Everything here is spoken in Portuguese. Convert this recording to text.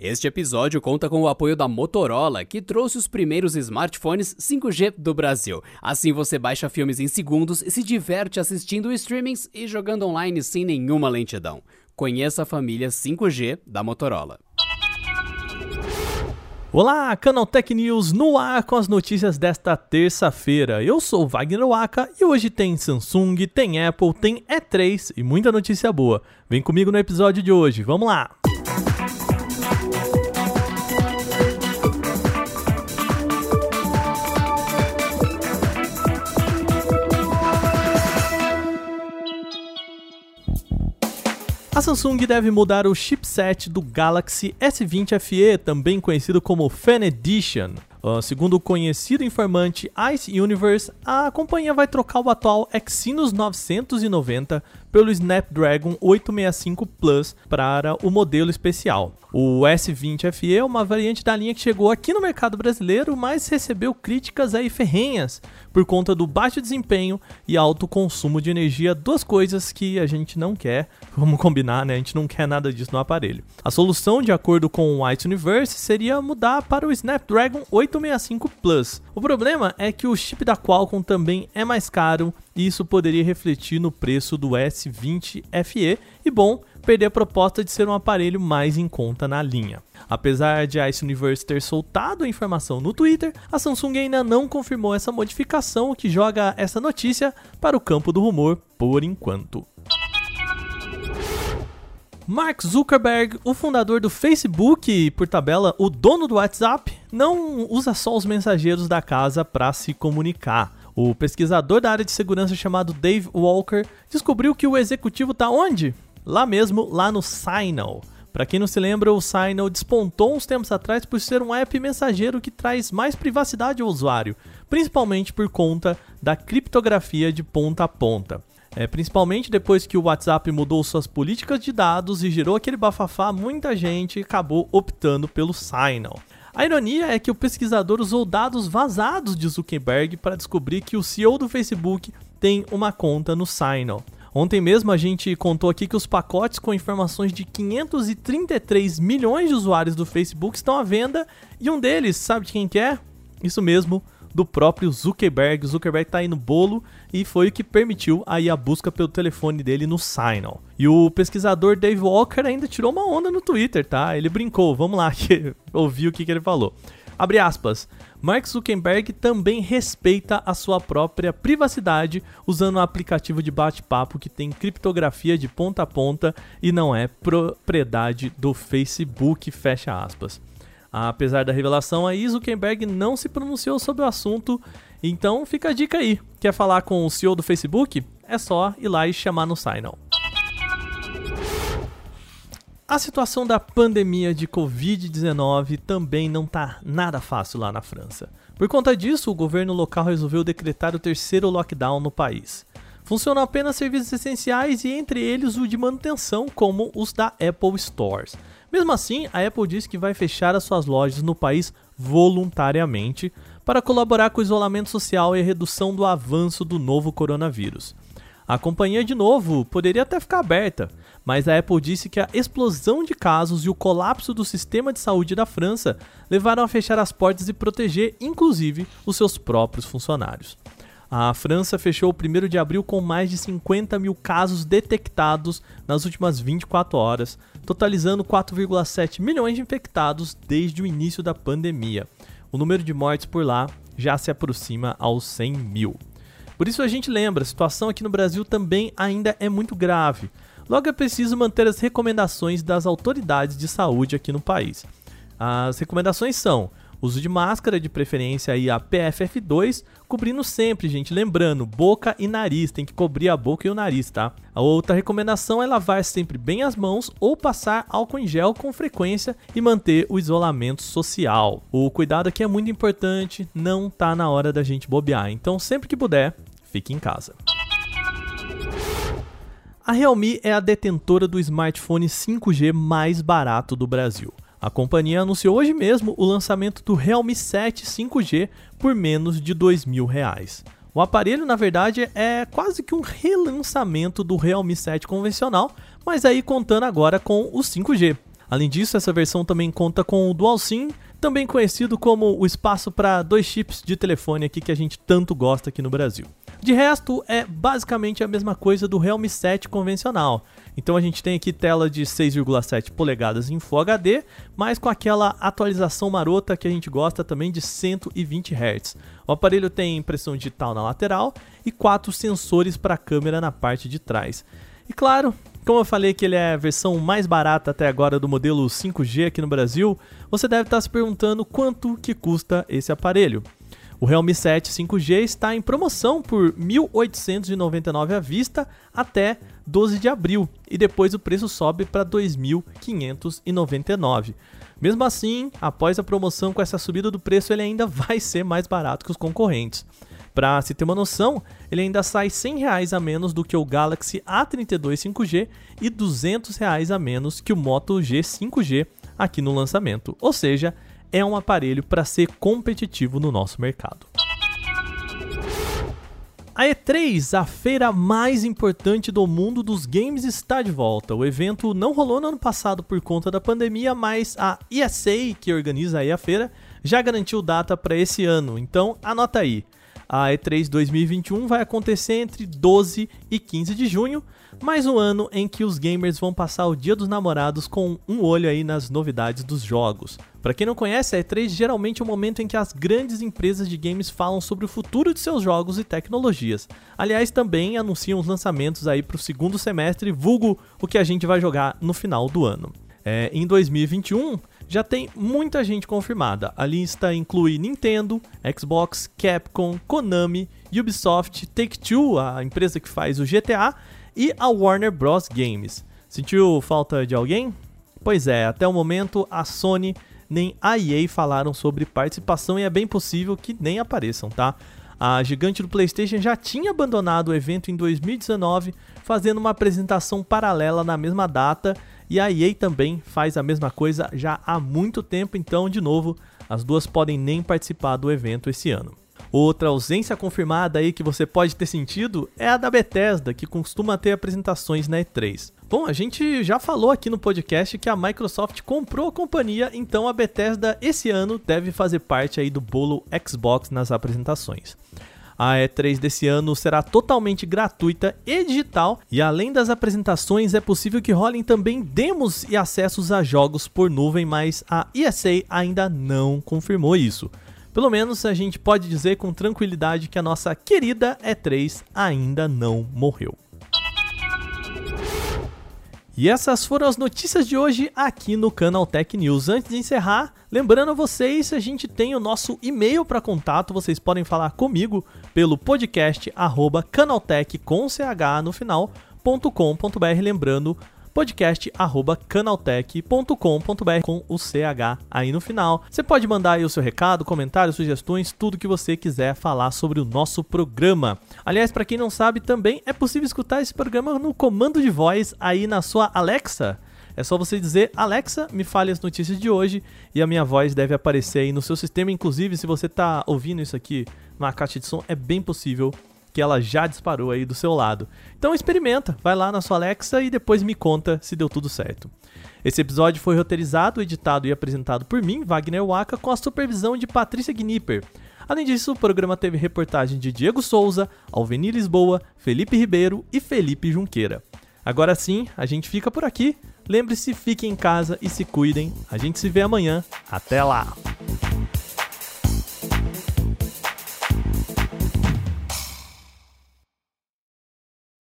Este episódio conta com o apoio da Motorola, que trouxe os primeiros smartphones 5G do Brasil. Assim você baixa filmes em segundos e se diverte assistindo streamings e jogando online sem nenhuma lentidão. Conheça a família 5G da Motorola. Olá, Canaltech News no ar com as notícias desta terça-feira. Eu sou Wagner Waka e hoje tem Samsung, tem Apple, tem E3 e muita notícia boa. Vem comigo no episódio de hoje, vamos lá! A Samsung deve mudar o chipset do Galaxy S20 FE, também conhecido como Fan Edition. Uh, segundo o conhecido informante Ice Universe, a companhia vai trocar o atual Exynos 990 pelo Snapdragon 865 Plus para o modelo especial. O S20 FE é uma variante da linha que chegou aqui no mercado brasileiro, mas recebeu críticas aí ferrenhas por conta do baixo desempenho e alto consumo de energia, duas coisas que a gente não quer, vamos combinar, né? A gente não quer nada disso no aparelho. A solução, de acordo com o White Universe, seria mudar para o Snapdragon 865 Plus. O problema é que o chip da Qualcomm também é mais caro isso poderia refletir no preço do S20 FE e, bom, perder a proposta de ser um aparelho mais em conta na linha. Apesar de a Ice Universe ter soltado a informação no Twitter, a Samsung ainda não confirmou essa modificação, o que joga essa notícia para o campo do rumor por enquanto. Mark Zuckerberg, o fundador do Facebook e, por tabela, o dono do WhatsApp, não usa só os mensageiros da casa para se comunicar. O pesquisador da área de segurança chamado Dave Walker descobriu que o executivo está onde? Lá mesmo, lá no Signal. Para quem não se lembra, o Signal despontou uns tempos atrás por ser um app mensageiro que traz mais privacidade ao usuário, principalmente por conta da criptografia de ponta a ponta. É, principalmente depois que o WhatsApp mudou suas políticas de dados e gerou aquele bafafá, muita gente acabou optando pelo Signal. A ironia é que o pesquisador usou dados vazados de Zuckerberg para descobrir que o CEO do Facebook tem uma conta no Signal. Ontem mesmo a gente contou aqui que os pacotes com informações de 533 milhões de usuários do Facebook estão à venda e um deles, sabe de quem que é? Isso mesmo, do próprio Zuckerberg. Zuckerberg está aí no bolo e foi o que permitiu aí a busca pelo telefone dele no Signal. E o pesquisador Dave Walker ainda tirou uma onda no Twitter, tá? Ele brincou, vamos lá ouvir o que, que ele falou. Abre aspas. Mark Zuckerberg também respeita a sua própria privacidade usando um aplicativo de bate-papo que tem criptografia de ponta a ponta e não é propriedade do Facebook, fecha aspas. Apesar da revelação, a Zuckerberg não se pronunciou sobre o assunto, então fica a dica aí. Quer falar com o CEO do Facebook? É só ir lá e chamar no Signal. A situação da pandemia de Covid-19 também não tá nada fácil lá na França. Por conta disso, o governo local resolveu decretar o terceiro lockdown no país. Funcionam apenas serviços essenciais e entre eles o de manutenção, como os da Apple Stores. Mesmo assim, a Apple diz que vai fechar as suas lojas no país voluntariamente para colaborar com o isolamento social e a redução do avanço do novo coronavírus. A companhia, de novo, poderia até ficar aberta, mas a Apple disse que a explosão de casos e o colapso do sistema de saúde da França levaram a fechar as portas e proteger, inclusive, os seus próprios funcionários. A França fechou o 1 de abril com mais de 50 mil casos detectados nas últimas 24 horas, totalizando 4,7 milhões de infectados desde o início da pandemia. O número de mortes por lá já se aproxima aos 100 mil. Por isso a gente lembra, a situação aqui no Brasil também ainda é muito grave. Logo é preciso manter as recomendações das autoridades de saúde aqui no país. As recomendações são Uso de máscara, de preferência aí a PFF2, cobrindo sempre, gente. Lembrando, boca e nariz, tem que cobrir a boca e o nariz, tá? A outra recomendação é lavar sempre bem as mãos ou passar álcool em gel com frequência e manter o isolamento social. O cuidado aqui é muito importante, não tá na hora da gente bobear. Então, sempre que puder, fique em casa. A Realme é a detentora do smartphone 5G mais barato do Brasil. A companhia anunciou hoje mesmo o lançamento do Realme 7 5G por menos de R$ 2.000. O aparelho, na verdade, é quase que um relançamento do Realme 7 convencional, mas aí contando agora com o 5G. Além disso, essa versão também conta com o DualSim, também conhecido como o espaço para dois chips de telefone aqui que a gente tanto gosta aqui no Brasil. De resto, é basicamente a mesma coisa do Realme 7 convencional. Então a gente tem aqui tela de 6,7 polegadas em Full HD, mas com aquela atualização marota que a gente gosta também de 120 Hz. O aparelho tem impressão digital na lateral e quatro sensores para câmera na parte de trás. E claro, como eu falei que ele é a versão mais barata até agora do modelo 5G aqui no Brasil, você deve estar se perguntando quanto que custa esse aparelho. O Realme 7 5G está em promoção por R$ 1.899 à vista até 12 de abril e depois o preço sobe para R$ 2.599. Mesmo assim, após a promoção com essa subida do preço, ele ainda vai ser mais barato que os concorrentes. Para se ter uma noção, ele ainda sai 100 reais a menos do que o Galaxy A32 5G e 200 reais a menos que o Moto G 5G aqui no lançamento. Ou seja, é um aparelho para ser competitivo no nosso mercado. A E3, a feira mais importante do mundo dos games, está de volta. O evento não rolou no ano passado por conta da pandemia, mas a ESA, que organiza a feira, já garantiu data para esse ano. Então, anota aí. A E3 2021 vai acontecer entre 12 e 15 de junho, mais um ano em que os gamers vão passar o Dia dos Namorados com um olho aí nas novidades dos jogos. Para quem não conhece, a E3 geralmente é o momento em que as grandes empresas de games falam sobre o futuro de seus jogos e tecnologias. Aliás, também anunciam os lançamentos aí para o segundo semestre, vulgo o que a gente vai jogar no final do ano. É, em 2021, já tem muita gente confirmada. A lista inclui Nintendo, Xbox, Capcom, Konami, Ubisoft, Take-Two, a empresa que faz o GTA, e a Warner Bros. Games. Sentiu falta de alguém? Pois é, até o momento a Sony nem a EA falaram sobre participação e é bem possível que nem apareçam, tá? A gigante do PlayStation já tinha abandonado o evento em 2019, fazendo uma apresentação paralela na mesma data e a EA também faz a mesma coisa já há muito tempo, então, de novo, as duas podem nem participar do evento esse ano. Outra ausência confirmada aí que você pode ter sentido é a da Bethesda, que costuma ter apresentações na E3. Bom, a gente já falou aqui no podcast que a Microsoft comprou a companhia, então a Bethesda esse ano deve fazer parte aí do bolo Xbox nas apresentações. A E3 desse ano será totalmente gratuita e digital, e além das apresentações, é possível que rolem também demos e acessos a jogos por nuvem, mas a ESA ainda não confirmou isso. Pelo menos a gente pode dizer com tranquilidade que a nossa querida E3 ainda não morreu. E essas foram as notícias de hoje aqui no Canal Tech News. Antes de encerrar, lembrando a vocês, a gente tem o nosso e-mail para contato, vocês podem falar comigo pelo podcast arroba canaltech com ch no final.com.br, lembrando podcast@canaltech.com.br com o CH aí no final. Você pode mandar aí o seu recado, comentários, sugestões, tudo que você quiser falar sobre o nosso programa. Aliás, para quem não sabe, também é possível escutar esse programa no comando de voz aí na sua Alexa. É só você dizer, Alexa, me fale as notícias de hoje e a minha voz deve aparecer aí no seu sistema. Inclusive, se você está ouvindo isso aqui na caixa de som, é bem possível que ela já disparou aí do seu lado. Então experimenta, vai lá na sua Alexa e depois me conta se deu tudo certo. Esse episódio foi roteirizado, editado e apresentado por mim, Wagner Waka, com a supervisão de Patrícia Gnipper. Além disso, o programa teve reportagem de Diego Souza, Alvenir Lisboa, Felipe Ribeiro e Felipe Junqueira. Agora sim, a gente fica por aqui. Lembre-se, fiquem em casa e se cuidem. A gente se vê amanhã. Até lá!